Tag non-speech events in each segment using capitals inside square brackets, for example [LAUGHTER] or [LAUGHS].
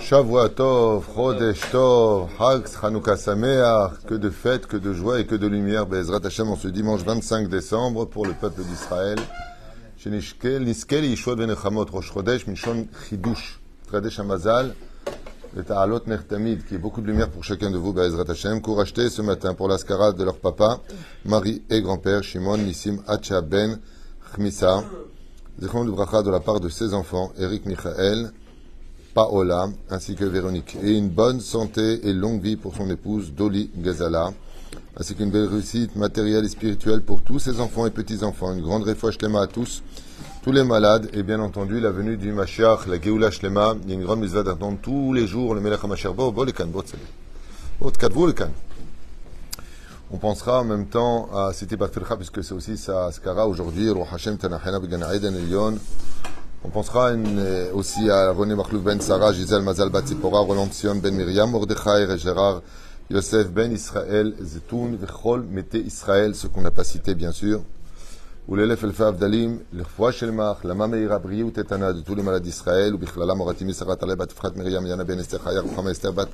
Shavua Tov, Chodesh Tov, Chanukah Sameach, que de fêtes, que de joie et que de lumière, Bezrat Hashem, en ce dimanche 25 décembre, pour le peuple d'Israël. Shenishkel, Niskel, Yishua Ben Echamot, Rosh Chodesh, Mishon Chidush, Tradesh Hamazal, le Ta'alot Nertamid, qui est beaucoup de lumière pour chacun de vous, Bezrat Hashem, court acheter ce matin pour l'ascarade de leur papa, Marie et grand-père, Shimon, Nissim, Hacha Ben, Chmissa, De la part de ses enfants, Eric Michael, Paola, ainsi que Véronique. Et une bonne santé et longue vie pour son épouse, Dolly Gazala, ainsi qu'une belle réussite matérielle et spirituelle pour tous ses enfants et petits-enfants. Une grande réfoua shlema à tous, tous les malades, et bien entendu la venue du Mashiach, la Geoula Shlema. Il y a une grande mise d'attendre tous les jours, le Melech HaMashiach. Bo, bo, le kan, bo. Bo. On pensera en même temps à Siti Batfilcha, puisque c'est aussi sa skara aujourd'hui, Ruh Hashem Tanachena Began Aiden Elion. On pensera aussi à René Marlouf Ben Sarah, Gisèle Mazal Bat Zipora, Roland Sion Ben Miriam, Mordechai et Gérard, Yosef Ben Israël, Zetoun, Vechol, Mete Israël, ce qu'on n'a pas cité bien sûr. Ou l'élève El Abdalim, l'Irfoua Shelmach, la Mameira Briou Tetana de tous les malades d'Israël, ou Bichlala Moratimi Sarah Taleb Bat Frat Miriam, Yana Ben Esther Chaya, Ruchama Esther Bat,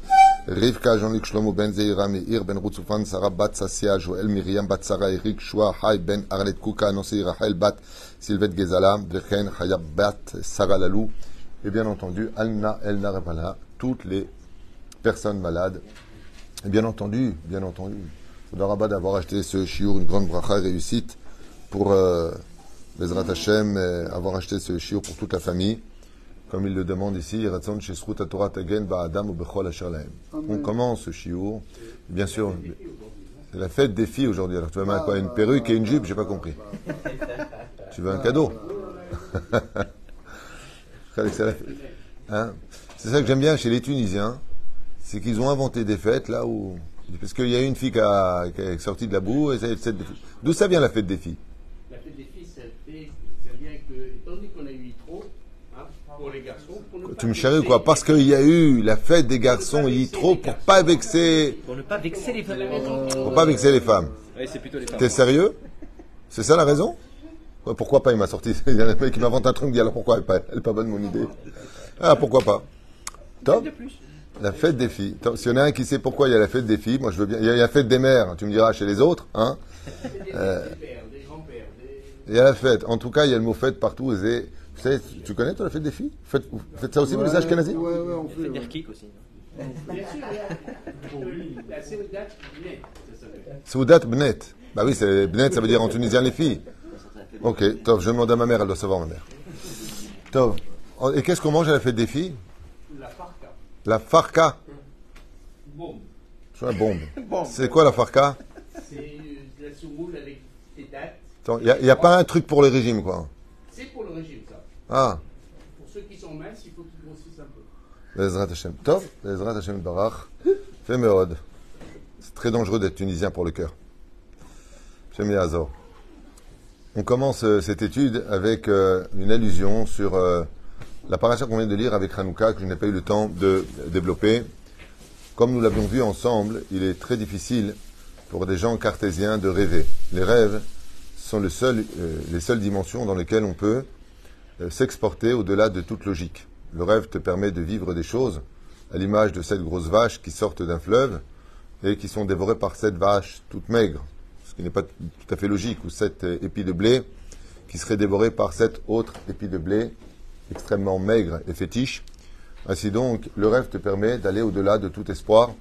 Rivka, Jean-Luc Shlomo Ben Zeira, Meir Ben Rutzufan, Sarah Bat Sassia, Joël Miriam Bat Sarah, Eric Shua, Hay Ben Arlet Kuka, Nosei Rachel Bat, Sylvette Gezala, Vechen, Hayab Bat, Sarah Lalou, et bien entendu, Alna Elna Repala, toutes les personnes malades. Et bien entendu, bien entendu, faudra rabat d'avoir acheté ce chiour, une grande bracha réussite pour euh, Bezrat Hashem, euh, avoir acheté ce chiour pour toute la famille. Comme il le demande ici. On commence ce chiour, bien sûr, c'est la fête des filles aujourd'hui. Alors tu vas mettre quoi? Une perruque et une jupe J'ai pas compris. Tu veux un cadeau? [LAUGHS] Hein? C'est ça que j'aime bien chez les Tunisiens, c'est qu'ils ont inventé des fêtes là où. Parce qu'il y a une fille qui, a, qui est sortie de la boue, et c'est- D'où ça vient la fête des filles La fête des filles, ça, fait, ça vient que, étant donné qu'on a eu trop, hein, pour les garçons, pour ne Tu pas me charries ou quoi Parce qu'il y a eu la fête des garçons, il y trop pour pas vexer, Pour ne pas vexer les femmes. pour pas vexer les femmes. Oui, c'est plutôt les femmes. T'es sérieux C'est ça la raison Ouais, Pourquoi pas Il m'a sorti. [LAUGHS] Il y a un mec qui m'invente un truc, il dit alors pourquoi elle est pas, elle est pas bonne mon idée Ah pourquoi pas Top. La fête des filles. Top. S'il y en a un qui sait pourquoi il y a la fête des filles, moi je veux bien. Il y a la fête des mères. Tu me diras chez les autres, hein [LAUGHS] Des pères, des grands-pères, des... Il y a la fête. En tout cas, il y a le mot fête partout. et Vous savez, tu connais toi la fête des filles? Faites, vous faites ça aussi, vous les Ashkenazis? Ouais, ouais, on fait. des ouais. kicks aussi. Bien sûr, la Séoudat, net, ça s'appelle. Soudat Bnet. Bah oui, c'est Bnet, ça veut dire en tunisien les filles. Ok, Tov, je demande à ma mère, elle doit savoir ma mère. Tov. Et qu'est-ce qu'on mange à la fête des filles? La farka. La farka? Bon, C'est une bombe. C'est quoi la farka? C'est euh, de la semoule avec des dates. Il n'y a, pas un truc pour le régime, quoi. C'est pour le régime, ça. Ah, Pour ceux qui sont minces, il faut qu'ils grossissent un peu. Bezrat Hashem. Tov, Hashem Barach. Fais. C'est très dangereux d'être tunisien pour le cœur. Yazor. On commence euh, cette étude avec euh, une allusion sur euh, la paracha qu'on vient de lire avec Hanouka, que je n'ai pas eu le temps de développer. Comme nous l'avions vu ensemble, il est très difficile pour des gens cartésiens de rêver. Les rêves sont le seul, euh, les seules dimensions dans lesquelles on peut s'exporter au-delà de toute logique. Le rêve te permet de vivre des choses, à l'image de sept grosses vaches qui sortent d'un fleuve et qui sont dévorées par sept vaches toutes maigres, ce qui n'est pas tout à fait logique, ou sept euh, épis de blé qui seraient dévorés par sept autres épis de blé extrêmement maigres et fétiches. Ainsi donc, le rêve te permet d'aller au-delà de tout espoir,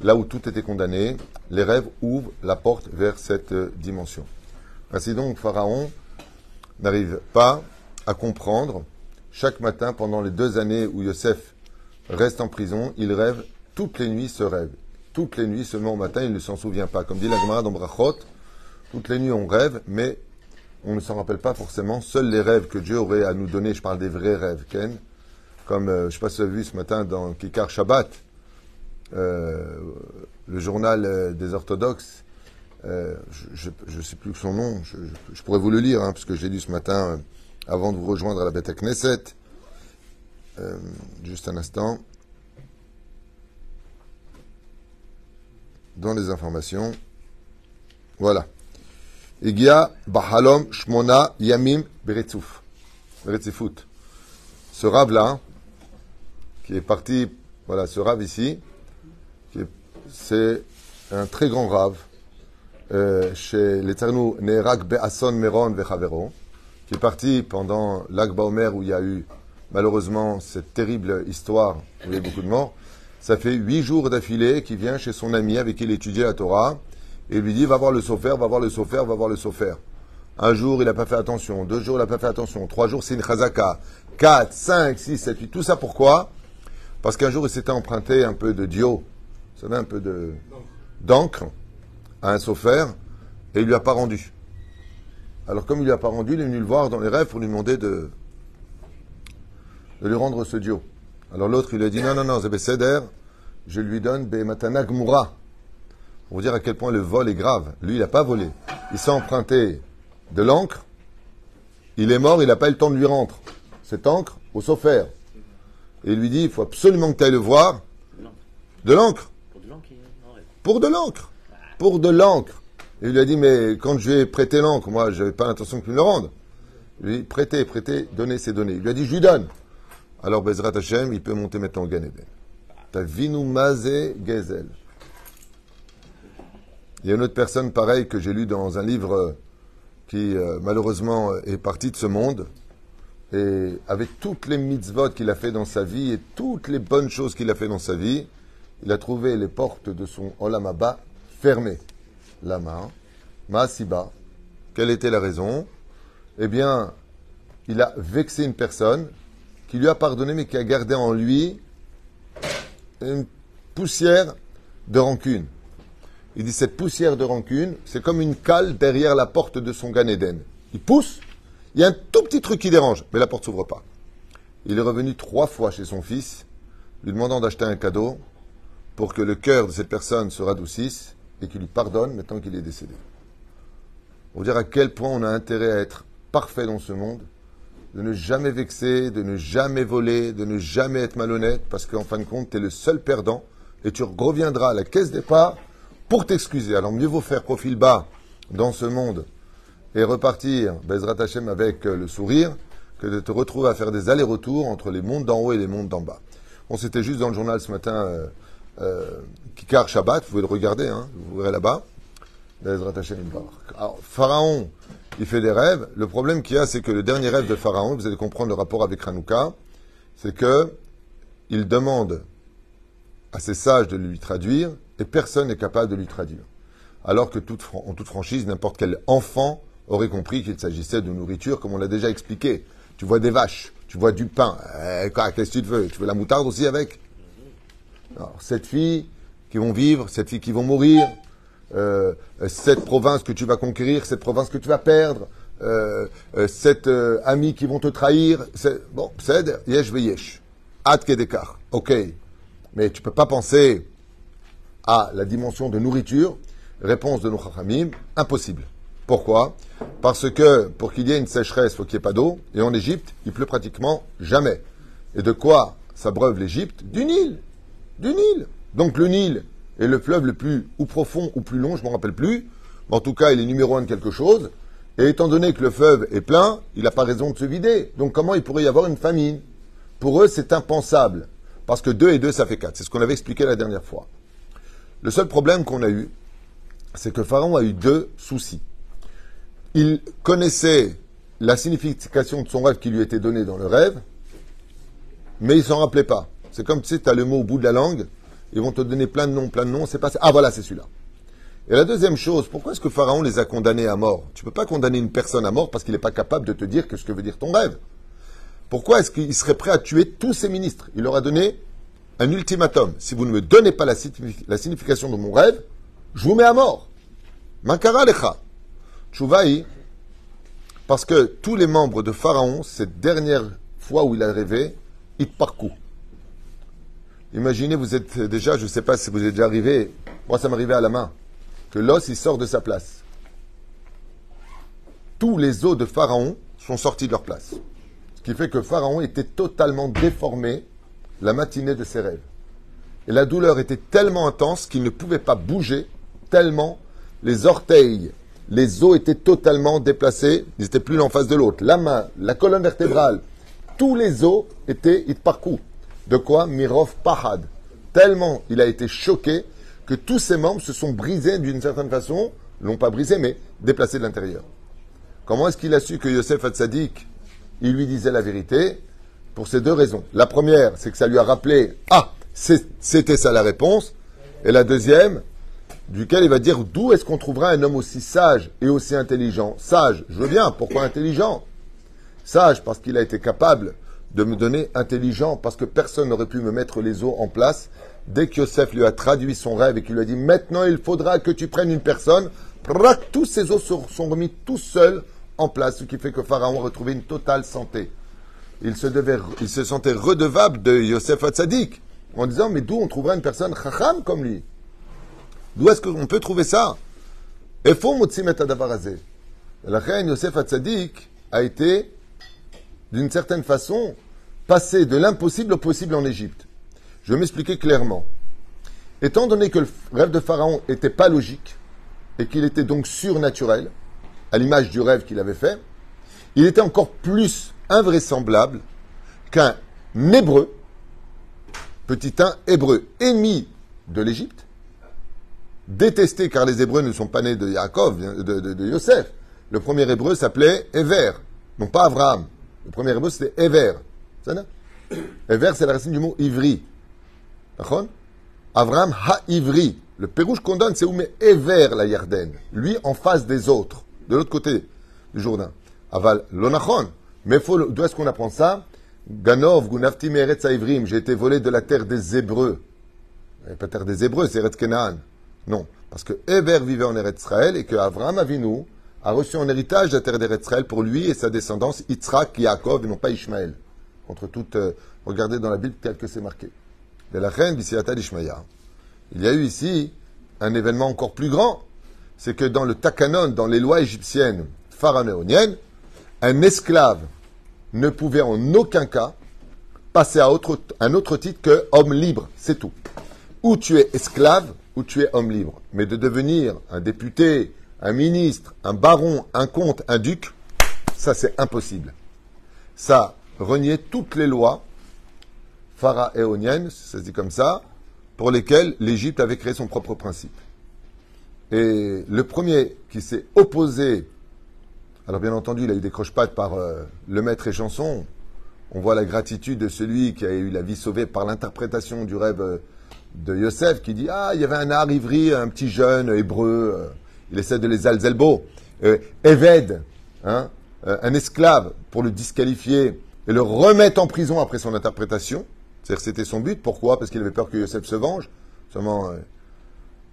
là où tout était condamné. Les rêves ouvrent la porte vers cette euh, dimension. Ainsi donc, Pharaon n'arrive pas à comprendre. Chaque matin, pendant les deux années où Yosef reste en prison, il rêve toutes les nuits ce rêve. Toutes les nuits, seulement au matin, il ne s'en souvient pas. Comme dit la Gemara dans Brachot, toutes les nuits on rêve, mais on ne s'en rappelle pas forcément. Seuls les rêves que Dieu aurait à nous donner, je parle des vrais rêves, Ken, comme euh, je ne sais pas ce matin dans Kikar Shabbat, euh, le journal euh, des orthodoxes, je ne sais plus son nom, je, pourrais vous le lire, hein, parce que j'ai lu ce matin avant de vous rejoindre à la Beth Knesset. Euh, juste un instant. Dans les informations. Voilà. Igia Bahalom Shmona Yamim ce rave-là, qui est parti, voilà, ce rave ici, c'est un très grand rave, euh, chez les Tsarnou Nerak Be'ason Meron Vechavero, qui est parti pendant l'Akba Omer où il y a eu malheureusement cette terrible histoire où il y a eu beaucoup de morts. Ça fait huit jours d'affilée qu'il vient chez son ami avec qui il étudiait la Torah et lui dit va voir le sofer, va voir le sofer, va voir le sofer. Un jour, il n'a pas fait attention. Deux jours, il n'a pas fait attention. Trois jours, c'est une chazaka. Quatre, cinq, six, sept, huit. Tout ça pourquoi? Parce qu'un jour, il s'était emprunté un peu de dio, vous savez, un peu de d'encre à un sofer et il lui a pas rendu. Alors, comme il lui a pas rendu, il est venu le voir dans les rêves pour lui demander de, de lui rendre ce dio. Alors l'autre, il lui a dit non, non, non, Zébé Seder, je lui donne Bematana Gmura. Pour vous dire à quel point le vol est grave. Lui, il n'a pas volé. Il s'est emprunté de l'encre. Il est mort, il n'a pas eu le temps de lui rendre cette encre au sofer. Et il lui dit il faut absolument que tu ailles le voir. De l'encre. Pour de l'encre. Pour de l'encre. Il lui a dit, mais quand je lui ai prêté l'encre, moi, je n'avais pas l'intention qu'il me le rende. Il lui a dit, prêtez, prêtez, donnez, c'est donné. Il lui a dit, je lui donne. Alors, Bezrat Hashem, il peut monter maintenant au Gan Eden. T'as vinu mazé gezel. Il y a une autre personne pareille que j'ai lu dans un livre euh, qui, euh, malheureusement, euh, est parti de ce monde. Et avec toutes les mitzvot qu'il a fait dans sa vie et toutes les bonnes choses qu'il a fait dans sa vie, il a trouvé les portes de son Olam Abba fermées. Lama, Maasiba. Quelle était la raison? Eh bien, il a vexé une personne qui lui a pardonné mais qui a gardé en lui une poussière de rancune. Il dit cette poussière de rancune, c'est comme une cale derrière la porte de son Gan Eden. Il pousse, il y a un tout petit truc qui dérange, mais la porte s'ouvre pas. Il est revenu trois fois chez son fils, lui demandant d'acheter un cadeau pour que le cœur de cette personne se radoucisse et qu'il lui pardonne maintenant qu'il est décédé. Pour dire à quel point on a intérêt à être parfait dans ce monde, de ne jamais vexer, de ne jamais voler, de ne jamais être malhonnête, parce qu'en fin de compte, tu es le seul perdant et tu reviendras à la caisse départ pour t'excuser. Alors mieux vaut faire profil bas dans ce monde et repartir, Bezrat Hashem, avec euh, le sourire, que de te retrouver à faire des allers-retours entre les mondes d'en haut et les mondes d'en bas. On s'était juste dans le journal ce matin, euh, Kikar Shabbat, vous pouvez le regarder, hein, vous verrez là-bas. Alors, Pharaon, il fait des rêves. Le problème qu'il y a, c'est que le dernier rêve de Pharaon, vous allez comprendre le rapport avec Hanouka, c'est que il demande à ses sages de lui traduire et personne n'est capable de lui traduire. Alors que toute en toute franchise, n'importe quel enfant aurait compris qu'il s'agissait de nourriture, comme on l'a déjà expliqué. Tu vois des vaches, tu vois du pain. Eh, Qu'est-ce que tu veux? Tu veux la moutarde aussi avec? Alors, Cette fille qui vont vivre, cette fille qui vont mourir, euh, euh, cette province que tu vas conquérir, cette province que tu vas perdre, euh, euh, cette euh, amie qui vont te trahir. Bon, c'est yesh yesh. Ad kedekar. Ok. Mais tu peux pas penser à la dimension de nourriture. Réponse de nos chachamim, impossible. Pourquoi? Parce que pour qu'il y ait une sécheresse, il faut qu'il n'y ait pas d'eau. Et en Égypte, il pleut pratiquement jamais. Et de quoi s'abreuve l'Égypte? Du Nil. Du Nil. Donc le Nil est le fleuve le plus ou profond ou plus long, je ne me rappelle plus. Mais en tout cas, il est numéro un de quelque chose. Et étant donné que le fleuve est plein, il n'a pas raison de se vider. Donc comment il pourrait y avoir une famine? Pour eux, c'est impensable. Parce que 2 et 2, ça fait 4. C'est ce qu'on avait expliqué la dernière fois. Le seul problème qu'on a eu, c'est que Pharaon a eu deux soucis. Il connaissait la signification de son rêve qui lui était donné dans le rêve, mais il s'en rappelait pas. C'est comme tu sais, tu as le mot au bout de la langue, ils vont te donner plein de noms, plein de noms, c'est pas. Ah voilà, c'est celui-là. Et la deuxième chose, pourquoi est-ce que Pharaon les a condamnés à mort? Tu peux pas condamner une personne à mort parce qu'il n'est pas capable de te dire que ce que veut dire ton rêve. Pourquoi est-ce qu'il serait prêt à tuer tous ses ministres? Il leur a donné un ultimatum. Si vous ne me donnez pas la, signifi- la signification de mon rêve, je vous mets à mort. Mankara lecha. Tchouvaï, parce que tous les membres de Pharaon, cette dernière fois où il a rêvé, ils parcourent. Imaginez, vous êtes déjà, je ne sais pas si vous êtes déjà arrivé, moi ça m'arrivait à la main, que l'os il sort de sa place. Tous les os de Pharaon sont sortis de leur place. Ce qui fait que Pharaon était totalement déformé la matinée de ses rêves. Et la douleur était tellement intense qu'il ne pouvait pas bouger, tellement les orteils, les os étaient totalement déplacés, ils n'étaient plus l'un en face de l'autre. La main, la colonne vertébrale, tous les os étaient itparkou. De quoi Mirov Pahad. Tellement il a été choqué que tous ses membres se sont brisés d'une certaine façon, l'ont pas brisé, mais déplacés de l'intérieur. Comment est-ce qu'il a su que Yosef Hatzadik, il lui disait la vérité? Pour ces deux raisons. La première, c'est que ça lui a rappelé, ah, c'était ça la réponse. Et la deuxième, duquel il va dire d'où est-ce qu'on trouvera un homme aussi sage et aussi intelligent? Sage, je veux bien, pourquoi intelligent? Sage, parce qu'il a été capable de me donner intelligent, parce que personne n'aurait pu me mettre les os en place. Dès que Yosef lui a traduit son rêve et qu'il lui a dit maintenant il faudra que tu prennes une personne, tous ses os sont remis tout seuls en place, ce qui fait que Pharaon a retrouvé une totale santé. Il se, sentait redevable de Yosef Hatzadik en disant mais d'où on trouvera une personne chacham comme lui? D'où est-ce qu'on peut trouver ça? Et faut. La reine Yosef Hatzadik a été, d'une certaine façon, passé de l'impossible au possible en Égypte. Je vais m'expliquer clairement. Étant donné que le rêve de Pharaon n'était pas logique et qu'il était donc surnaturel, à l'image du rêve qu'il avait fait, il était encore plus invraisemblable qu'un hébreu, petit un hébreu, ennemi de l'Égypte, détesté car les Hébreux ne sont pas nés de Yaakov, de, de, de Yosef. Le premier Hébreu s'appelait Ever, non pas Abraham. Le premier Hébreu c'était Ever. Ever, c'est la racine du mot ivri. Abraham ha-ivri. Le pérouge qu'on donne, c'est où met Ever la Yarden. Lui en face des autres, de l'autre côté du Jourdain. Aval l'onachon. Mais d'où est-ce qu'on apprend ça? Ganov, Gunafti Meretz Ivrim. J'ai été volé de la terre des Hébreux. Pas terre des Hébreux, c'est Eretz Kenaan. Non, parce que Eber vivait en Eretz Israël et que Abraham Avinu a reçu en héritage la terre d'Eretz Israël pour lui et sa descendance, Yitzhak, Yaakov et non pas Ishmaël. Contre toute, euh, regardez dans la Bible tel que c'est marqué. Il y a eu ici un événement encore plus grand. C'est que dans le Takanon, dans les lois égyptiennes pharaoniennes, un esclave ne pouvait en aucun cas passer à un autre titre que homme libre. C'est tout ou tu es esclave, ou tu es homme libre. Mais de devenir un député, un ministre, un baron, un comte, un duc, ça c'est impossible. Ça reniait toutes les lois pharaoniennes, ça se dit comme ça, pour lesquelles l'Égypte avait créé son propre principe. Et le premier qui s'est opposé, alors bien entendu, il a eu des croche-pattes par euh, le maître et chanson. On voit la gratitude de celui qui a eu la vie sauvée par l'interprétation du rêve euh, de Yosef, qui dit Ah, il y avait un art ivri, un petit jeune hébreu, euh, il essaie de les alzelbo. Euh, Eved, hein, un esclave, pour le disqualifier et le remettre en prison après son interprétation. C'est-à-dire c'était son but. Pourquoi? Parce qu'il avait peur que Yosef se venge. Seulement, euh,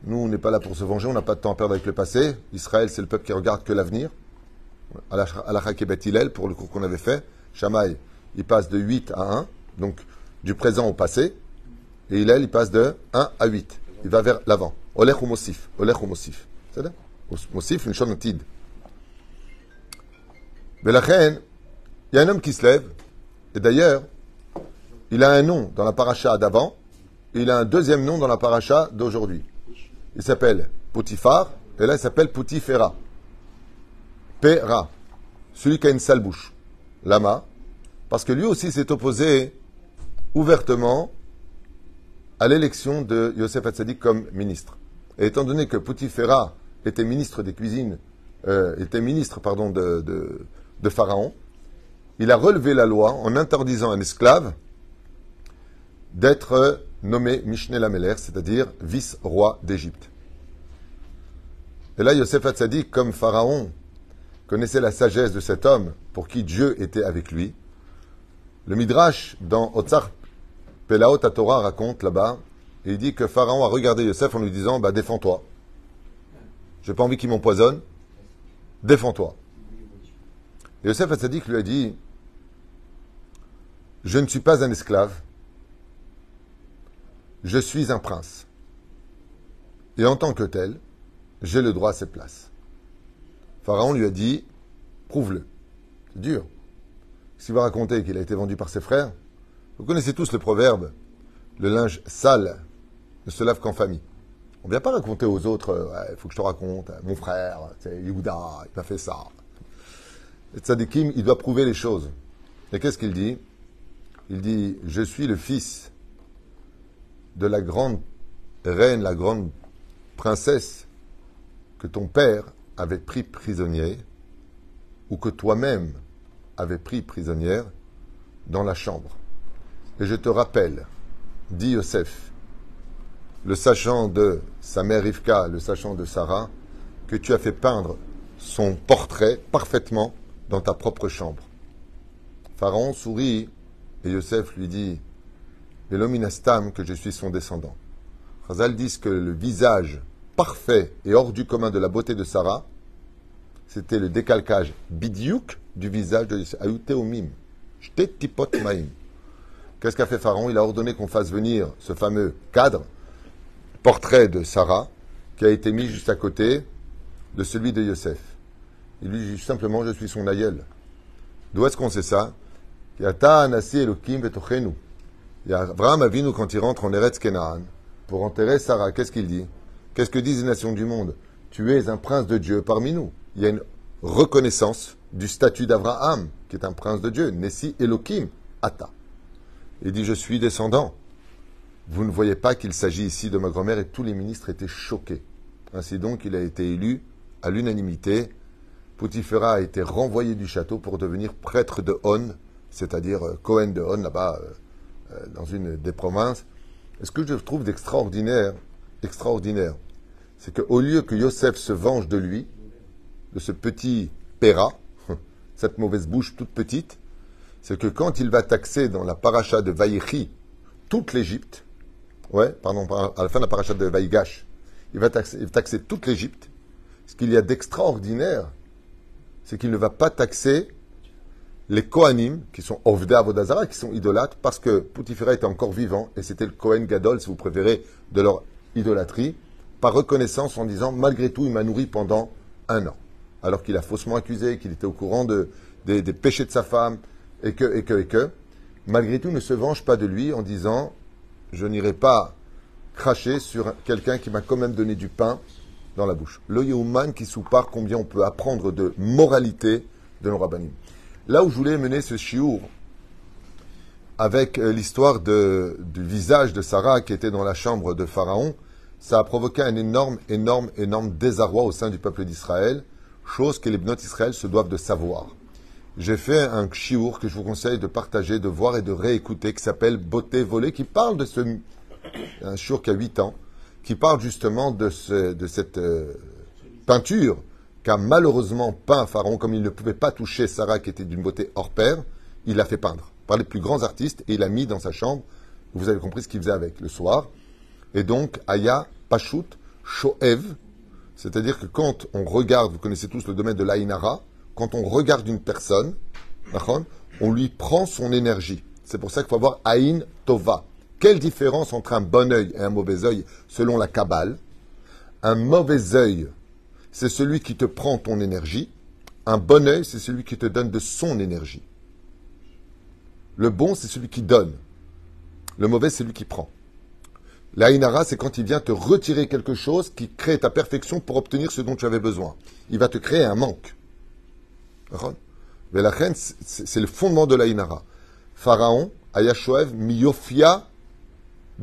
nous, on n'est pas là pour se venger, on n'a pas de temps à perdre avec le passé. Israël, c'est le peuple qui regarde que l'avenir. À la Kebet Hillel, pour le cours qu'on avait fait, Shamaï, il passe de 8 à 1, donc du présent au passé. Et Hillel, il passe de 1 à 8. Il va vers l'avant. Olech ou Mosif. Olech ou Mosif. C'est ça Mosif, une chonotide. Mais la il y a un homme qui se lève, et d'ailleurs, il a un nom dans la paracha d'avant, et il a un deuxième nom dans la paracha d'aujourd'hui. Il s'appelle Potiphar, et là il s'appelle Potifera. Pera, celui qui a une sale bouche. Lama, parce que lui aussi s'est opposé ouvertement à l'élection de Yosef Hatzadik comme ministre. Et étant donné que Potifera était ministre des cuisines, euh, était ministre pardon, de, de Pharaon, il a relevé la loi en interdisant à un esclave d'être nommé Mishneh Lameler, c'est-à-dire vice-roi d'Égypte. Et là, Yosef Hatzadik, comme Pharaon, connaissait la sagesse de cet homme pour qui Dieu était avec lui. Le Midrash, dans Otsar Pelaot Torah, raconte là-bas, et il dit que Pharaon a regardé Yosef en lui disant bah, Défends-toi. J'ai pas envie qu'il m'empoisonne. Défends-toi. Et Yosef Hatzadik lui a dit Je ne suis pas un esclave. Je suis un prince. Et en tant que tel, j'ai le droit à cette place. Pharaon lui a dit Prouve-le. C'est dur. S'il va raconter qu'il a été vendu par ses frères, vous connaissez tous le proverbe le linge sale ne se lave qu'en famille. On ne vient pas raconter aux autres il faut que je te raconte, mon frère, c'est Yehuda, il m'a fait ça. Et Tzadikim, il doit prouver les choses. Et qu'est-ce qu'il dit? Il dit Je suis le fils de la grande reine, la grande princesse que ton père avait pris prisonnier ou que toi-même avais pris prisonnière dans la chambre. Et je te rappelle, dit Yosef, le sachant de sa mère Rivka, le sachant de Sarah, que tu as fait peindre son portrait parfaitement dans ta propre chambre. Pharaon sourit et Yosef lui dit Velominastam que je suis son descendant. Chazal dit que le visage parfait et hors du commun de la beauté de Sarah, c'était le décalcage bidiouk du visage de Yosef. Qu'est-ce qu'a fait Pharaon? Il a ordonné qu'on fasse venir ce fameux cadre, portrait de Sarah, qui a été mis juste à côté de celui de Yosef. Il lui dit simplement Je suis son aïeul. D'où est-ce qu'on sait ça? A Abraham Avinu, quand il rentre en Eretz Kenaan, pour enterrer Sarah, qu'est-ce qu'il dit? Qu'est-ce que disent les nations du monde? Tu es un prince de Dieu parmi nous. Il y a une reconnaissance du statut d'Abraham, qui est un prince de Dieu. Nessi Elohim, Ata. Il dit Je suis descendant. Vous ne voyez pas qu'il s'agit ici de ma grand-mère et tous les ministres étaient choqués. Ainsi donc, il a été élu à l'unanimité. Poutifera a été renvoyé du château pour devenir prêtre de On, c'est-à-dire euh, Cohen de On, là-bas, euh, euh, dans une des provinces. Et ce que je trouve d'extraordinaire, extraordinaire, c'est qu'au lieu que Yosef se venge de lui, de ce petit Péra, [LAUGHS] cette mauvaise bouche toute petite, c'est que quand il va taxer dans la paracha de Vaïchi toute l'Égypte, ouais, pardon, à la fin de la paracha de Vaïgash, il va taxer, toute l'Égypte. Ce qu'il y a d'extraordinaire, c'est qu'il ne va pas taxer les Kohanim, qui sont Ovda Avodazara, qui sont idolâtres, parce que Poutifera était encore vivant, et c'était le Kohen Gadol, si vous préférez, de leur idolâtrie, par reconnaissance en disant, malgré tout, il m'a nourri pendant un an. Alors qu'il a faussement accusé, qu'il était au courant de, des, des péchés de sa femme, et que, et que, et que, malgré tout, ne se venge pas de lui en disant Je n'irai pas cracher sur quelqu'un qui m'a quand même donné du pain dans la bouche. Le Yehuman qui soupart combien on peut apprendre de moralité de nos rabbinim. Là où je voulais mener ce chiour, avec euh, l'histoire du visage de Sarah qui était dans la chambre de Pharaon, ça a provoqué un énorme, énorme, énorme désarroi au sein du peuple d'Israël, chose que les bnotes d'Israël se doivent de savoir j'ai fait un chiour que je vous conseille de partager, de voir et de réécouter, qui s'appelle Beauté volée, qui parle de ce. Chiour qui a 8 ans, qui parle justement de, ce, cette euh, peinture qu'a malheureusement peint Pharaon, comme il ne pouvait pas toucher Sarah, qui était d'une beauté hors pair, il l'a fait peindre par les plus grands artistes et il l'a mis dans sa chambre. Vous avez compris ce qu'il faisait avec le soir. Et donc, Aya Pashut Shoev, c'est-à-dire que quand on regarde, vous connaissez tous le domaine de l'Ainara, quand on regarde une personne, on lui prend son énergie. C'est pour ça qu'il faut avoir Aïn Tova. Quelle différence entre un bon œil et un mauvais œil selon la Kabbale? Un mauvais œil, c'est celui qui te prend ton énergie. Un bon œil, c'est celui qui te donne de son énergie. Le bon, c'est celui qui donne. Le mauvais, c'est celui qui prend. L'Aïnara, c'est quand il vient te retirer quelque chose qui crée ta perfection pour obtenir ce dont tu avais besoin. Il va te créer un manque. C'est le fondement de la Inara. Pharaon, Ayashoev, Miofia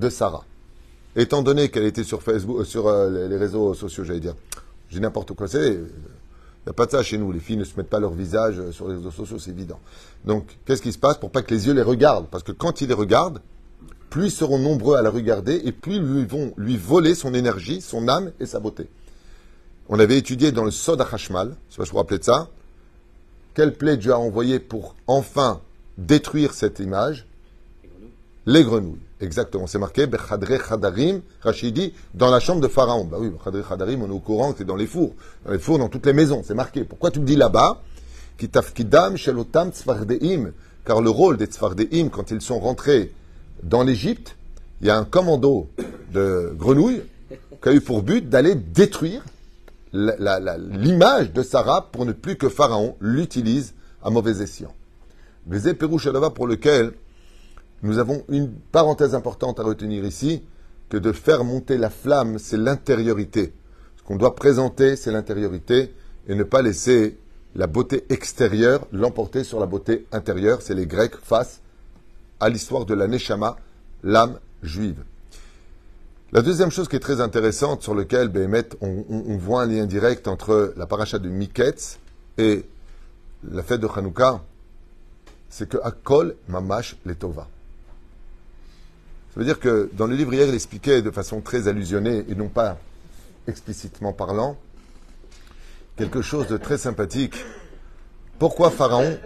de Sarah. Étant donné qu'elle était sur Facebook, euh, sur euh, les réseaux sociaux, j'allais dire, j'ai n'importe quoi. Il n'y a pas de ça chez nous. Les filles ne se mettent pas leur visage euh, sur les réseaux sociaux, c'est évident. Donc, qu'est-ce qui se passe pour pas que les yeux les regardent? Parce que quand ils les regardent, plus ils seront nombreux à la regarder et plus ils vont lui voler son énergie, son âme et sa beauté. On avait étudié dans le Sod Hashmal, je sais pas si vous vous rappelez de ça, quelle plaie Dieu a envoyé pour enfin détruire cette image? Les grenouilles. Exactement. C'est marqué Bechadre Chadarim, Rachidi, dans la chambre de Pharaon. Bah oui, Bechadre Chadarim, on est au courant que c'est dans les fours. Dans les fours, dans toutes les maisons. C'est marqué. Pourquoi tu me dis là-bas Kitafkidam Shelotam Tzfardeim? Car le rôle des Tzfardeim, quand ils sont rentrés dans l'Égypte, il y a un commando de grenouilles qui a eu pour but d'aller détruire l'image de Sarah pour ne plus que Pharaon l'utilise à mauvais escient. Bézé Pérouchalava pour lequel nous avons une parenthèse importante à retenir ici, que de faire monter la flamme, c'est l'intériorité. Ce qu'on doit présenter, c'est l'intériorité, et ne pas laisser la beauté extérieure l'emporter sur la beauté intérieure. C'est les Grecs face à l'histoire de la Neshama, l'âme juive. La deuxième chose qui est très intéressante, sur laquelle on voit un lien direct entre la paracha de Miketz et la fête de Hanouka, c'est que Akol Mamash Letova. Ça veut dire que dans le livre hier, il expliquait de façon très allusionnée et non pas explicitement parlant, quelque chose de très sympathique. Pourquoi Pharaon?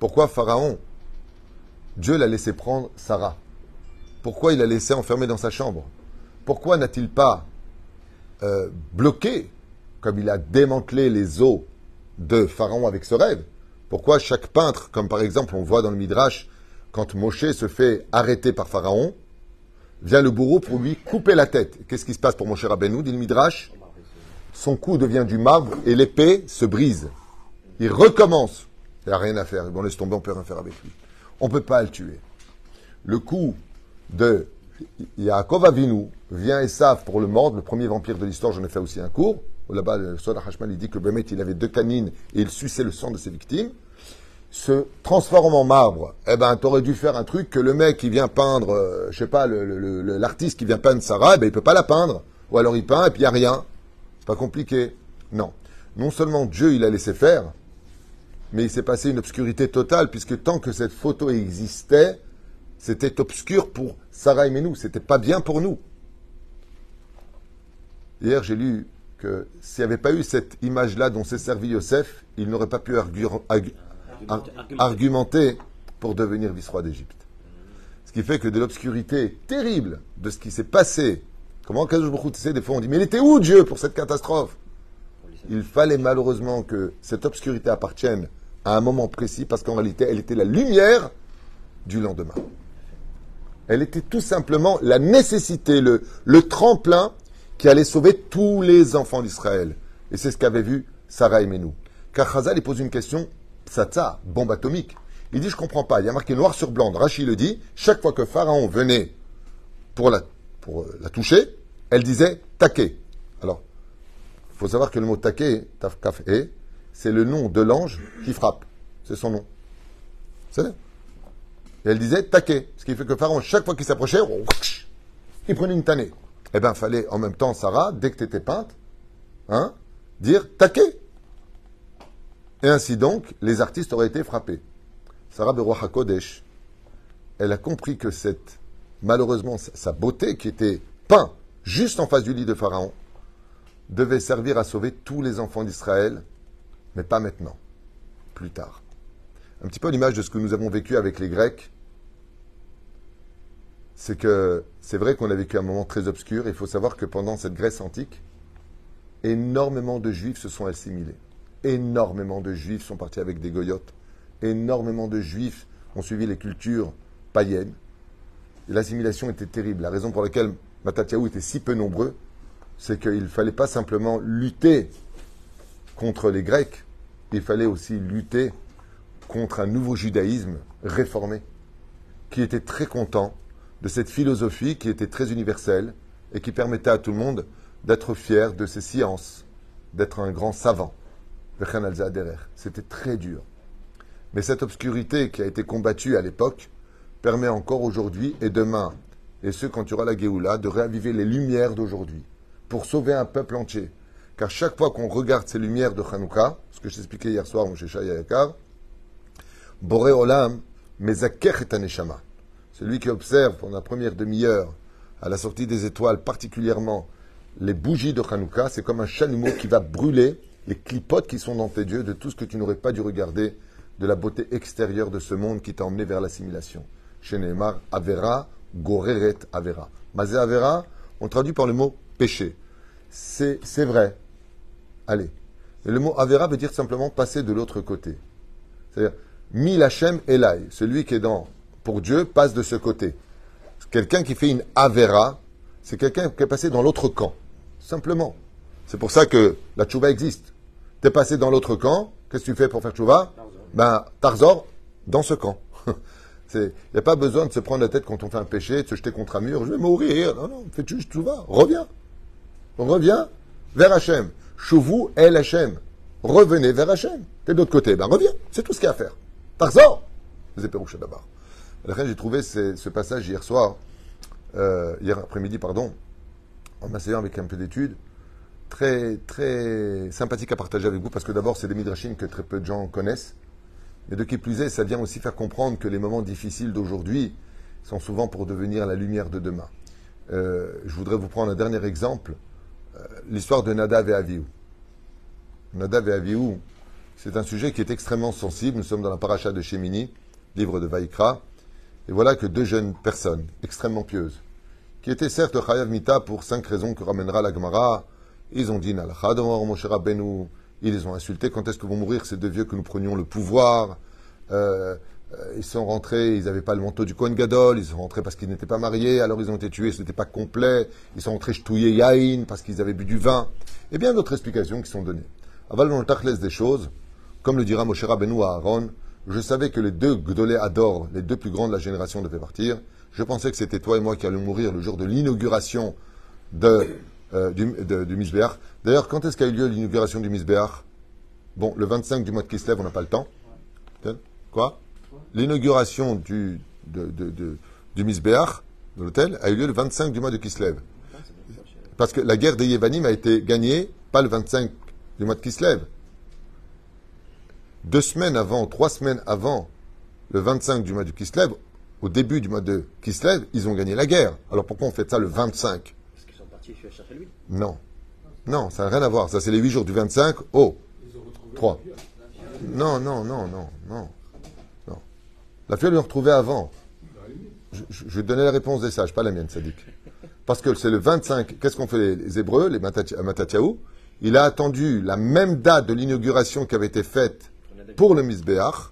Pourquoi Pharaon? Dieu l'a laissé prendre Sarah. Pourquoi il l'a laissé enfermer dans sa chambre? Pourquoi n'a-t-il pas euh, bloqué, comme il a démantelé les os de Pharaon avec ce rêve? Pourquoi chaque peintre, comme par exemple on voit dans le Midrash, quand Moshe se fait arrêter par Pharaon, vient le bourreau pour lui couper la tête. Qu'est-ce qui se passe pour Moshe Rabbeinu, dit le Midrash? Son cou devient du marbre et l'épée se brise. Il recommence. Il n'y a rien à faire. Bon, laisse tomber, on ne peut rien faire avec lui. On ne peut pas le tuer. Le coup de Yaakov Avinu vient et savent pour le mordre, le premier vampire de l'histoire, j'en ai fait aussi un cours. Là-bas, le Soda Hashmal, il dit que Bémet, il avait deux canines et il suçait le sang de ses victimes. Se transforme en marbre. Eh ben, t'aurais dû faire un truc que le mec qui vient peindre, euh, je sais pas, l'artiste qui vient peindre Sarah, eh ben, il peut pas la peindre. Ou alors il peint et puis il n'y a rien. C'est pas compliqué. Non. Non seulement Dieu, il a laissé faire, mais il s'est passé une obscurité totale, puisque tant que cette photo existait, c'était obscur pour Sarah et nous. C'était pas bien pour nous. Hier, j'ai lu que s'il n'y avait pas eu cette image-là dont s'est servi Yosef, il n'aurait pas pu ar- argumenter pour devenir vice-roi d'Égypte. Ce qui fait que de l'obscurité terrible de ce qui s'est passé, comment Kadosh Baruch Hu, des fois on dit, mais il était où Dieu pour cette catastrophe? Il fallait malheureusement que cette obscurité appartienne à un moment précis, parce qu'en réalité, elle était la lumière du lendemain. Elle était tout simplement la nécessité, le, le tremplin qui allait sauver tous les enfants d'Israël. Et c'est ce qu'avait vu Sarah et Menou. Car Chazal, il pose une question, psatza, bombe atomique. Il dit, je comprends pas. Il y a marqué noir sur blanc. Rachid le dit, chaque fois que Pharaon venait pour la, euh, toucher, elle disait taquet. Alors, il faut savoir que le mot taquet, taf kaf e, c'est le nom de l'ange qui frappe. C'est son nom. C'est vrai. Et elle disait taquet. Ce qui fait que Pharaon, chaque fois qu'il s'approchait, il prenait une tannée. Eh bien, fallait en même temps, Sarah, dès que tu étais peinte, hein, dire taquet. Et ainsi donc, les artistes auraient été frappés. Sarah Beroa HaKodesh, elle a compris que cette, malheureusement, sa- sa beauté qui était peinte juste en face du lit de Pharaon, devait servir à sauver tous les enfants d'Israël, mais pas maintenant, plus tard. Un petit peu à l'image de ce que nous avons vécu avec les Grecs, c'est que c'est vrai qu'on a vécu un moment très obscur. Il faut savoir que pendant cette Grèce antique, énormément de Juifs se sont assimilés. Énormément de Juifs sont partis avec des goyotes. Énormément de Juifs ont suivi les cultures païennes. L'assimilation était terrible. La raison pour laquelle Matatiaou était si peu nombreux, c'est qu'il fallait pas simplement lutter contre les Grecs, il fallait aussi lutter contre un nouveau judaïsme réformé, qui était très content de cette philosophie qui était très universelle et qui permettait à tout le monde d'être fier de ses sciences, d'être un grand savant. C'était très dur. Mais cette obscurité qui a été combattue à l'époque permet encore aujourd'hui et demain, et ce quand tu auras la Géoula, de réaviver les lumières d'aujourd'hui pour sauver un peuple entier. Car chaque fois qu'on regarde ces lumières de Hanouka, ce que je t'expliquais hier soir, mon Shesha Yakar, Boré Olam, Mezaker et Aneshama. Celui qui observe pendant la première demi-heure, à la sortie des étoiles, particulièrement les bougies de Hanouka, c'est comme un chalumeau qui va brûler les clipotes qui sont dans tes yeux de tout ce que tu n'aurais pas dû regarder de la beauté extérieure de ce monde qui t'a emmené vers l'assimilation. Chez Neymar, Avera, Goreret Avera. Mazé Avera, on traduit par le mot péché. C'est vrai. Allez. Mais le mot Avera veut dire simplement passer de l'autre côté. C'est-à-dire, Mil Hashem Elai, celui qui est dans, pour Dieu, passe de ce côté. Quelqu'un qui fait une Avera, c'est quelqu'un qui est passé dans l'autre camp. Simplement. C'est pour ça que la tchouva existe. T'es passé dans l'autre camp, qu'est-ce que tu fais pour faire tchouva Ben, Tarzor, dans ce camp. [LAUGHS] Il n'y a pas besoin de se prendre la tête quand on fait un péché, de se jeter contre un mur, je vais mourir. Non, non, fais juste tchouva, reviens. Reviens vers Hachem. Chouvou El Hachem. Revenez vers Hachem. T'es de l'autre côté, ben reviens. C'est tout ce qu'il y a à faire. Tarzor, les éperouches d'abord. J'ai trouvé ce, ce passage hier soir, euh, hier après-midi, pardon, en m'asseyant avec un peu d'études, très, très sympathique à partager avec vous, parce que d'abord, c'est des midrashim que très peu de gens connaissent. Mais de qui plus est, ça vient aussi faire comprendre que les moments difficiles d'aujourd'hui sont souvent pour devenir la lumière de demain. Euh, je voudrais vous prendre un dernier exemple, euh, l'histoire de Nadav et Avihu. Nadav et Avihu, c'est un sujet qui est extrêmement sensible. Nous sommes dans la paracha de Shemini, livre de Vaikra. Et voilà que deux jeunes personnes, extrêmement pieuses, qui étaient certes Chayav Mita pour cinq raisons que ramènera la Gemara, ils ont dit ils les ont insultés. Quand est-ce que vont mourir ces deux vieux que nous prenions le pouvoir? Euh, euh, Ils sont rentrés, ils n'avaient pas le manteau du Kohen Gadol, ils sont rentrés parce qu'ils n'étaient pas mariés, alors ils ont été tués, ce n'était pas complet. Ils sont rentrés ch'touillés Yaïn parce qu'ils avaient bu du vin. Et bien d'autres explications qui sont données. Aval dans le tachles des choses, comme le dira Moshe Rabbeinu à Aaron, je savais que les deux Gdolé Ador, les deux plus grands de la génération, devaient partir. Je pensais que c'était toi et moi qui allions mourir le jour de l'inauguration de, euh, du, de- du Misbéach. D'ailleurs, quand est-ce qu'a eu lieu l'inauguration du Misbéach Bon, le 25 du mois de Kislev, on n'a pas le temps. Quoi? L'inauguration du, de, de, de- Misbéach, de l'hôtel, a eu lieu le 25 du mois de Kislev. Parce que la guerre des Yévanim a été gagnée, pas le 25 du mois de Kislev. Deux semaines avant, trois semaines avant le 25 du mois de Kislev, au début du mois de Kislev, ils ont gagné la guerre. Alors pourquoi on fait ça le 25 Non. Non, ça n'a rien à voir. Ça, c'est les huit jours du 25 au 3. Non, non, non, non, non. La fille, elle lui retrouvée avant. Je, je, je donner la réponse des sages, pas la mienne, Sadik. Parce que c'est le 25. Qu'est-ce qu'ont fait les, Hébreux, les Matatiaou? Il a attendu la même date de l'inauguration qui avait été faite pour le Misbéach,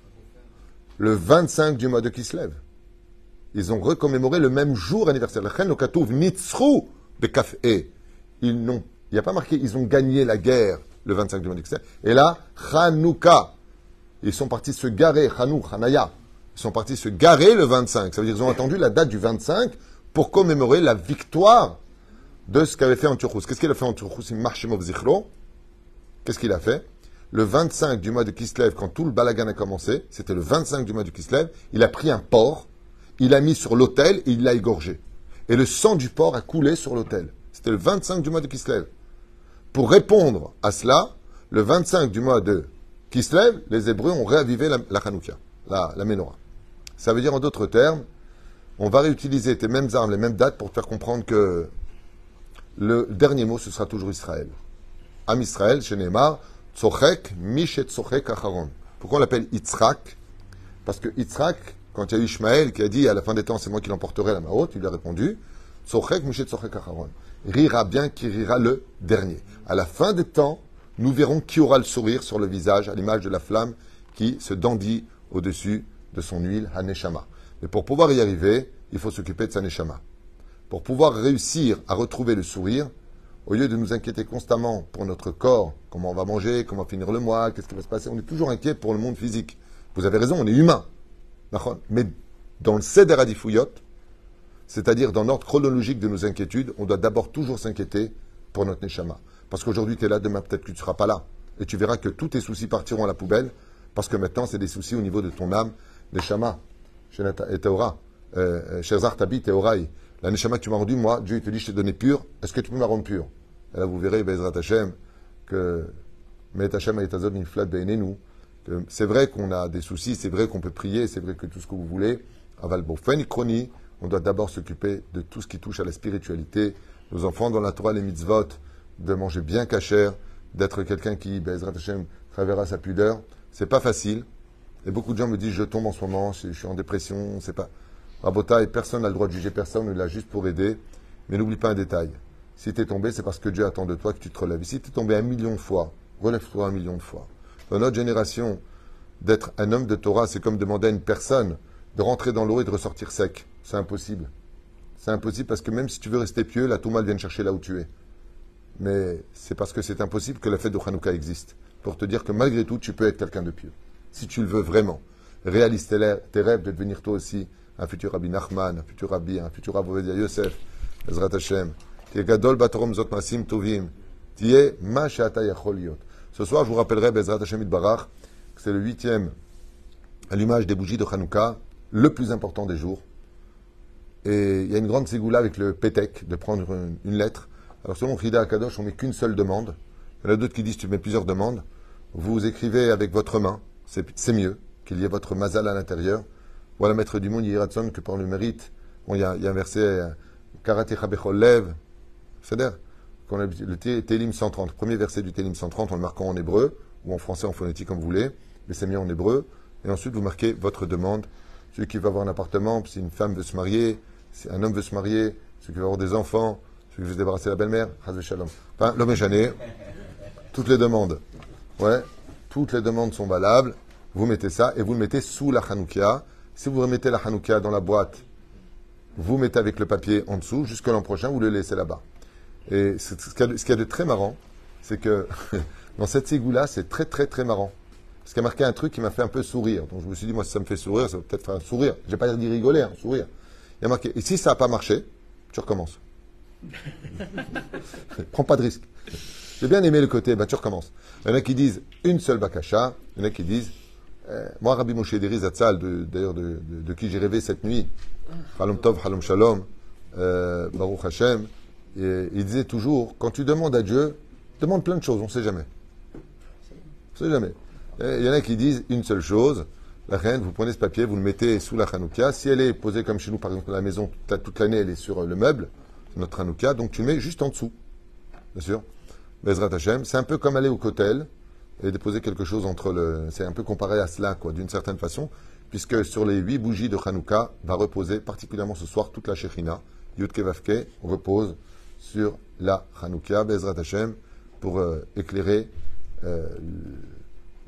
le 25 du mois de Kislev. Ils ont recommémoré le même jour anniversaire. Lokatouv Nitzru Bekafé. Ils n'ont, il n'y a pas marqué, ils ont gagné la guerre le 25 du mois. Et là, Hanouka. Ils sont partis se garer, Hanou, Hanaya. Ils sont partis se garer le 25. Ça veut dire qu'ils ont attendu la date du 25 pour commémorer la victoire de ce qu'avait fait Antiochus. Qu'est-ce qu'il a fait Antiochus Marshemov Zichro? Qu'est-ce qu'il a fait? Le 25 du mois de Kislev, quand tout le balagan a commencé, c'était le 25 du mois de Kislev, il a pris un porc, il l'a mis sur l'autel et il l'a égorgé. Et le sang du porc a coulé sur l'autel. C'était le 25 du mois de Kislev. Pour répondre à cela, le 25 du mois de Kislev, les Hébreux ont réavivé la, la la, Menorah. Ça veut dire en d'autres termes, on va réutiliser tes mêmes armes, les mêmes dates pour te faire comprendre que le dernier mot, ce sera toujours Israël. Am Israël, chez Neymar, Tzochek, Mishet Tzochek Acharon. Pourquoi on l'appelle Yitzhak? Parce que Yitzhak, quand il y a eu Ishmaël qui a dit à la fin des temps, c'est moi qui l'emporterai la haute, il lui a répondu Tzochek, Mishet Tzochek Acharon. Rira bien qui rira le dernier. À la fin des temps, nous verrons qui aura le sourire sur le visage, à l'image de la flamme qui se dandit au-dessus de son huile, Haneshama. Mais pour pouvoir y arriver, il faut s'occuper de sa Neshama. Pour pouvoir réussir à retrouver le sourire, au lieu de nous inquiéter constamment pour notre corps, comment on va manger, comment finir le mois, qu'est-ce qui va se passer, on est toujours inquiet pour le monde physique. Vous avez raison, on est humain. Mais dans le Seder Adifouyot, c'est-à-dire dans l'ordre chronologique de nos inquiétudes, on doit d'abord toujours s'inquiéter pour notre Neshama. Parce qu'aujourd'hui, tu es là, demain, peut-être que tu ne seras pas là. Et tu verras que tous tes soucis partiront à la poubelle, parce que maintenant, c'est des soucis au niveau de ton âme, Neshama, et Teora, euh, Shezar Tabi, Teoraï. La Neshama que tu m'as rendue, moi, Dieu te dit, je t'ai donné pure, est-ce que tu peux me la rendre pure? Et là, vous verrez, Bezrat Hashem, que Met Hashem Inflat Beinenu, que c'est vrai qu'on a des soucis, c'est vrai qu'on peut prier, c'est vrai que tout ce que vous voulez, Aval Bofen Chroni, on doit d'abord s'occuper de tout ce qui touche à la spiritualité, nos enfants dans la Torah, les mitzvot, de manger bien cachère, d'être quelqu'un qui, Bezrat Hashem, travaillera sa pudeur. C'est pas facile. Et beaucoup de gens me disent, je tombe en ce moment, je, suis en dépression, c'est pas. Rabota, et personne n'a le droit de juger personne, on est là juste pour aider. Mais n'oublie pas un détail. Si tu es tombé, c'est parce que Dieu attend de toi que tu te relèves. Si tu es tombé un million de fois, relève-toi un million de fois. Dans notre génération, d'être un homme de Torah, c'est comme demander à une personne de rentrer dans l'eau et de ressortir sec. C'est impossible. C'est impossible parce que même si tu veux rester pieux, la Touma vient chercher là où tu es. Mais c'est parce que c'est impossible que la fête de Hanouka existe. Pour te dire que malgré tout, tu peux être quelqu'un de pieux. Si tu le veux vraiment. Réalise tes, tes rêves de devenir toi aussi un futur Rabbi Nachman, un futur Rabbi, un futur Rabbi Ovadia Yosef, Ezrat Hashem. Tiye gadol batorom zot masim tovim. Tiye ma liot. Ce soir, je vous rappellerai, Bezrat Hashem Barach, que c'est le huitième allumage des bougies de Hanouka le plus important des jours. Et il y a une grande ségoula avec le pétek de prendre une, lettre. Alors selon Rida Akadosh, on met qu'une seule demande. Il y en a d'autres qui disent tu mets plusieurs demandes. Vous écrivez avec votre main, c'est mieux qu'il y ait votre mazal à l'intérieur. Voilà, maître du monde, Yiratson, que par le mérite. Bon, il y a, un verset, euh, Karate Chabechol Lev, c'est-à-dire, le Té- Télim 130, premier verset du Télim 130, en le marquant en hébreu, ou en français, en phonétique, comme vous voulez, mais c'est mieux en hébreu. Et ensuite, vous marquez votre demande. Celui qui veut avoir un appartement, si une femme veut se marier, si un homme veut se marier, celui qui veut avoir des enfants, celui qui veut se débarrasser de la belle-mère, Shalom. Enfin, l'homme est jané. Toutes les demandes. Ouais, toutes les demandes sont valables. Vous mettez ça et vous le mettez sous la Hanoukia. Si vous remettez la Hanoukia dans la boîte, vous mettez avec le papier en dessous. Jusqu'à l'an prochain, vous le laissez là-bas. Et ce qu'il y, a de- très marrant, c'est que [LAUGHS] dans cette ségoula, c'est très très très marrant. Parce qu'il y a marqué un truc qui m'a fait un peu sourire. Donc je me suis dit, moi, si ça me fait sourire, ça va peut-être faire un sourire. Je vais pas dire rigoler, un sourire. Il y a marqué, et si ça n'a pas marché, tu recommences. [LAUGHS] Prends pas de risque. J'ai bien aimé le côté, bah, tu recommences. Il y en a qui disent une seule bakasha, il y en a qui disent, euh, moi, Rabbi Moshe Deri Zatzal, d'ailleurs de qui j'ai rêvé cette nuit, Halom Tov, Halom Shalom, euh, Baruch Hashem, il disait toujours, quand tu demandes à Dieu, demande plein de choses, on ne sait jamais. On ne sait jamais. Il y en a qui disent une seule chose, la reine, vous prenez ce papier, vous le mettez sous la Hanoukia. Si elle est posée comme chez nous, par exemple, à la maison, toute, l'année, elle est sur euh, le meuble, notre Hanoukia, donc tu mets juste en dessous. Bien sûr. Bezrat Hashem. C'est un peu comme aller au kotel et déposer quelque chose entre le. C'est un peu comparé à cela, quoi, d'une certaine façon, puisque sur les huit bougies de Hanouka va reposer, particulièrement ce soir, toute la Shekhinah. Yudke Vavke repose sur la Hanouka, Bezrat Hashem, pour euh, éclairer euh,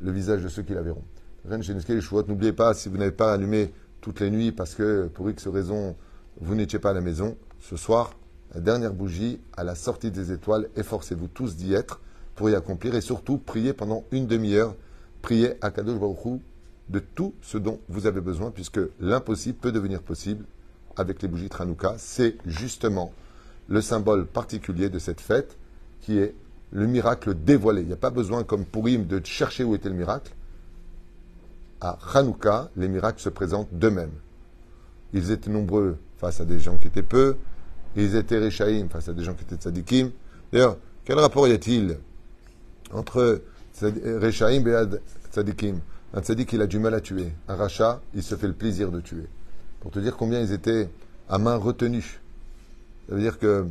le, visage de ceux qui la verront. N'oubliez pas, si vous n'avez pas allumé toutes les nuits parce que pour X raison, vous n'étiez pas à la maison, ce soir, la dernière bougie à la sortie des étoiles, efforcez-vous tous d'y être pour y accomplir et surtout priez pendant une demi-heure, priez à Kadosh de tout ce dont vous avez besoin puisque l'impossible peut devenir possible avec les bougies de Hanouka. C'est justement le symbole particulier de cette fête qui est le miracle dévoilé. Il n'y a pas besoin, comme Purim, de chercher où était le miracle. À Hanouka, les miracles se présentent d'eux-mêmes. Ils étaient nombreux face à des gens qui étaient peu. Ils étaient Rechaïm face à des gens qui étaient tzadikim. D'ailleurs, quel rapport y a-t-il entre Rechaïm et ad- tzadikim? Un tzadik, il a du mal à tuer. Un rachat, il se fait le plaisir de tuer. Pour te dire combien ils étaient à main retenue. Ça veut dire que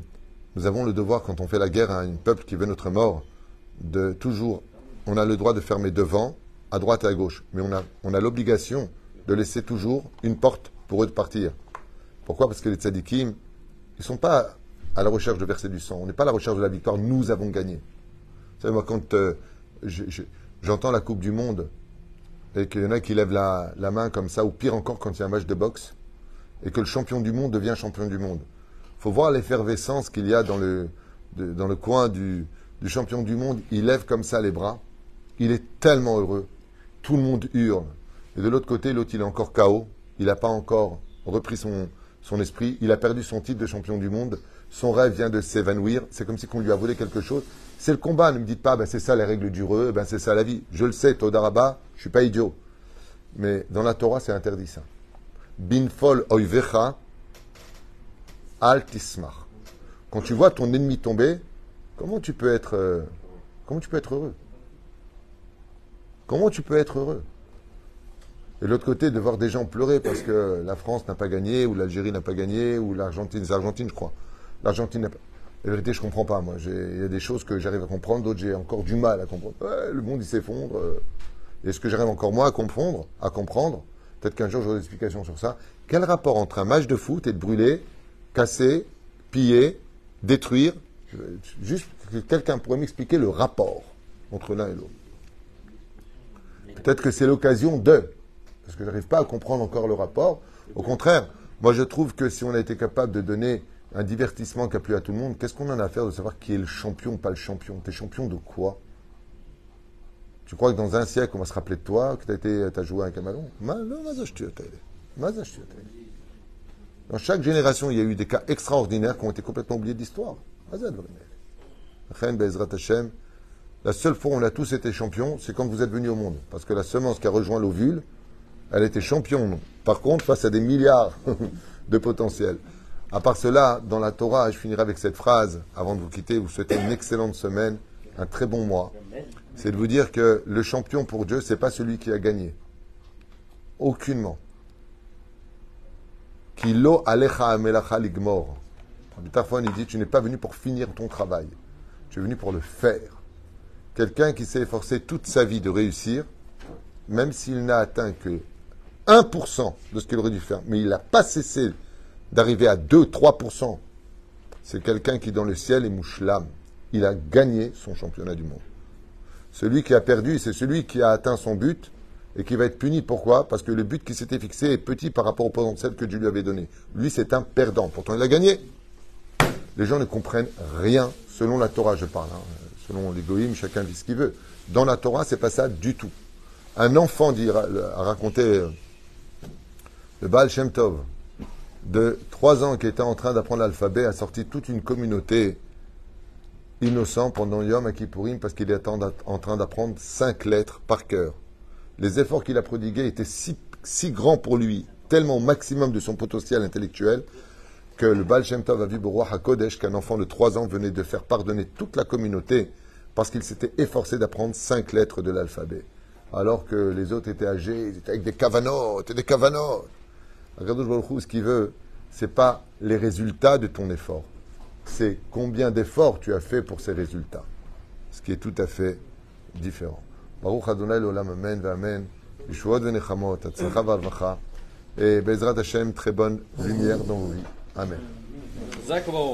nous avons le devoir, quand on fait la guerre à un peuple qui veut notre mort, de toujours. On a le droit de fermer devant, à droite et à gauche. Mais on a, on a l'obligation de laisser toujours une porte pour eux de partir. Pourquoi? Parce que les tzadikim, ils ne sont pas à la recherche de verser du sang. On n'est pas à la recherche de la victoire. Nous avons gagné. Vous savez, moi, quand euh, je- je- j'entends la Coupe du Monde et qu'il y en a qui lèvent la, la main comme ça, ou pire encore quand il y a un match de boxe, et que le champion du monde devient champion du monde. Faut voir l'effervescence qu'il y a dans le, dans le coin du, champion du monde. Il lève comme ça les bras. Il est tellement heureux. Tout le monde hurle. Et de l'autre côté, l'autre, il est encore KO. Il n'a pas encore repris son, son esprit. Il a perdu son titre de champion du monde. Son rêve vient de s'évanouir. C'est comme si on lui a volé quelque chose. C'est le combat. Ne me dites pas, ben, c'est ça les règles du reu, ben, c'est ça la vie. Je le sais, Todaraba, je suis pas idiot. Mais dans la Torah, c'est interdit ça. Binfol oivecha al tismar. Quand tu vois ton ennemi tomber, comment tu peux être, euh, comment tu peux être heureux? Comment tu peux être heureux? Et l'autre côté, de voir des gens pleurer parce que la France n'a pas gagné, ou l'Algérie n'a pas gagné, ou l'Argentine, c'est l'Argentine, je crois. L'Argentine n'a pas. La vérité, je comprends pas. Moi, il y a des choses que j'arrive à comprendre, d'autres j'ai encore du mal à comprendre. Le monde il s'effondre. euh. Et ce que j'arrive encore moins à comprendre, à comprendre, peut-être qu'un jour j'aurai des explications sur ça. Quel rapport entre un match de foot et de brûler, casser, piller, détruire. Juste que quelqu'un pourrait m'expliquer le rapport entre l'un et l'autre. Peut-être que c'est l'occasion de, parce que je n'arrive pas à comprendre encore le rapport. Au contraire, moi je trouve que si on a été capable de donner un divertissement qui a plu à tout le monde, qu'est-ce qu'on en a à faire de savoir qui est le champion, pas le champion? T'es champion de quoi? Tu crois que dans un siècle, on va se rappeler de toi, que tu as joué à un camalon Dans chaque génération, il y a eu des cas extraordinaires qui ont été complètement oubliés de l'histoire. La seule fois où on a tous été champions, c'est quand vous êtes venus au monde. Parce que la semence qui a rejoint l'ovule, elle était champion, Par contre, face à des milliards [LAUGHS] de potentiel. À part cela, dans la Torah, je finirai avec cette phrase avant de vous quitter. Vous souhaitez une excellente semaine, un très bon mois. C'est de vous dire que le champion pour Dieu, c'est pas celui qui a gagné. Aucunement. Kilo alecha amelacha ligmor. Tarfon, il dit Tu n'es pas venu pour finir ton travail. Tu es venu pour le faire. Quelqu'un qui s'est efforcé toute sa vie de réussir, même s'il n'a atteint que 1% de ce qu'il aurait dû faire, mais il n'a pas cessé d'arriver à 2-3%, c'est quelqu'un qui dans le ciel est mouchlam. Il a gagné son championnat du monde. Celui qui a perdu, c'est celui qui a atteint son but et qui va être puni. Pourquoi? Parce que le but qui s'était fixé est petit par rapport au potentiel que Dieu lui avait donné. Lui, c'est un perdant. Pourtant, il a gagné. Les gens ne comprennent rien, selon la Torah, je parle. hein. Selon l'égoïme, chacun dit ce qu'il veut. Dans la Torah, c'est pas ça du tout. Un enfant dit, a raconté euh, le Baal Shem Tov, de trois ans qui était en train d'apprendre l'alphabet, a sorti toute une communauté innocent pendant Yom Kippourim parce qu'il est en train d'apprendre cinq lettres par cœur. Les efforts qu'il a prodigués étaient si, grands pour lui, tellement au maximum de son potentiel intellectuel, que le Baal Shem Tov a vu roi HaKodesh qu'un enfant de trois ans venait de faire pardonner toute la communauté parce qu'il s'était efforcé d'apprendre cinq lettres de l'alphabet. Alors que les autres étaient âgés, ils étaient avec des cavanotes et des cavanotes. Hu, ce qu'il veut, c'est pas les résultats de ton effort. C'est combien d'efforts tu as fait pour ces résultats. Ce qui est tout à fait différent. Baruch Adonai l'olam amen. Et. Amen.